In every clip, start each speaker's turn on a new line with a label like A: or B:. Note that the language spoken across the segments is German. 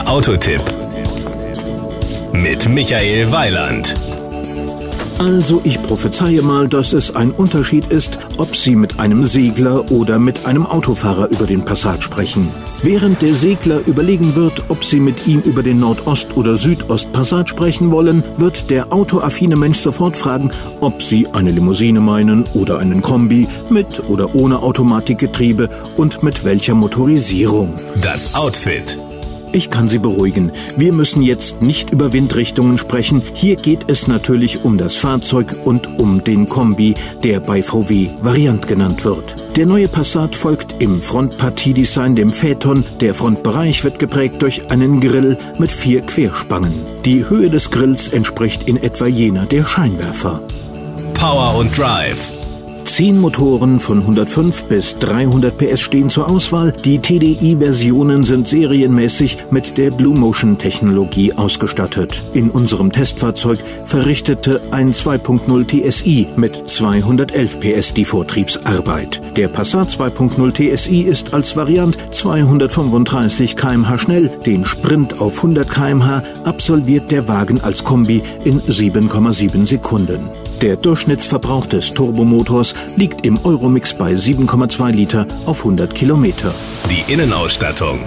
A: Der Autotipp mit Michael Weiland.
B: Also ich prophezeie mal, dass es ein Unterschied ist, ob Sie mit einem Segler oder mit einem Autofahrer über den Passat sprechen. Während der Segler überlegen wird, ob Sie mit ihm über den Nordost- oder Südost-Passat sprechen wollen, wird der autoaffine Mensch sofort fragen, ob Sie eine Limousine meinen oder einen Kombi mit oder ohne Automatikgetriebe und mit welcher Motorisierung.
A: Das Outfit.
B: Ich kann Sie beruhigen. Wir müssen jetzt nicht über Windrichtungen sprechen. Hier geht es natürlich um das Fahrzeug und um den Kombi, der bei VW Variant genannt wird. Der neue Passat folgt im Frontpartiedesign dem Phaeton. Der Frontbereich wird geprägt durch einen Grill mit vier Querspangen. Die Höhe des Grills entspricht in etwa jener der Scheinwerfer.
A: Power und Drive.
B: Zehn Motoren von 105 bis 300 PS stehen zur Auswahl. Die TDI-Versionen sind serienmäßig mit der Blue Motion Technologie ausgestattet. In unserem Testfahrzeug verrichtete ein 2.0 TSI mit 211 PS die Vortriebsarbeit. Der Passat 2.0 TSI ist als Variant 235 km/h schnell. Den Sprint auf 100 km/h absolviert der Wagen als Kombi in 7,7 Sekunden. Der Durchschnittsverbrauch des Turbomotors liegt im Euromix bei 7,2 Liter auf 100 Kilometer.
A: Die Innenausstattung.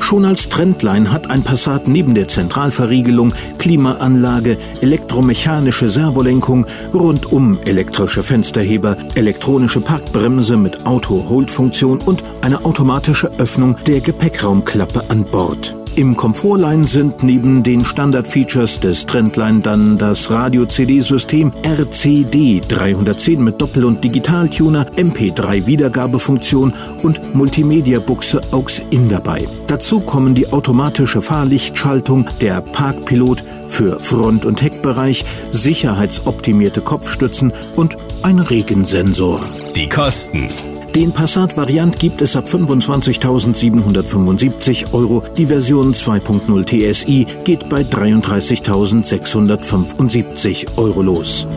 B: Schon als Trendline hat ein Passat neben der Zentralverriegelung, Klimaanlage, elektromechanische Servolenkung, rundum elektrische Fensterheber, elektronische Parkbremse mit Auto-Hold-Funktion und eine automatische Öffnung der Gepäckraumklappe an Bord. Im Komfortline sind neben den Standard-Features des Trendline dann das Radio-CD-System RCD 310 mit Doppel- und Digitaltuner, MP3-Wiedergabefunktion und Multimedia-Buchse AUX-IN dabei. Dazu kommen die automatische Fahrlichtschaltung, der Parkpilot für Front- und Heckbereich, sicherheitsoptimierte Kopfstützen und ein Regensensor.
A: Die Kosten.
B: Den Passat Variant gibt es ab 25.775 Euro. Die Version 2.0 TSI geht bei 33.675 Euro los.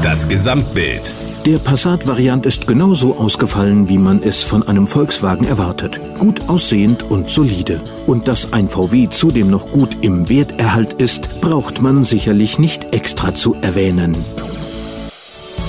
A: Das Gesamtbild.
B: Der Passat-Variant ist genauso ausgefallen, wie man es von einem Volkswagen erwartet. Gut aussehend und solide. Und dass ein VW zudem noch gut im Werterhalt ist, braucht man sicherlich nicht extra zu erwähnen.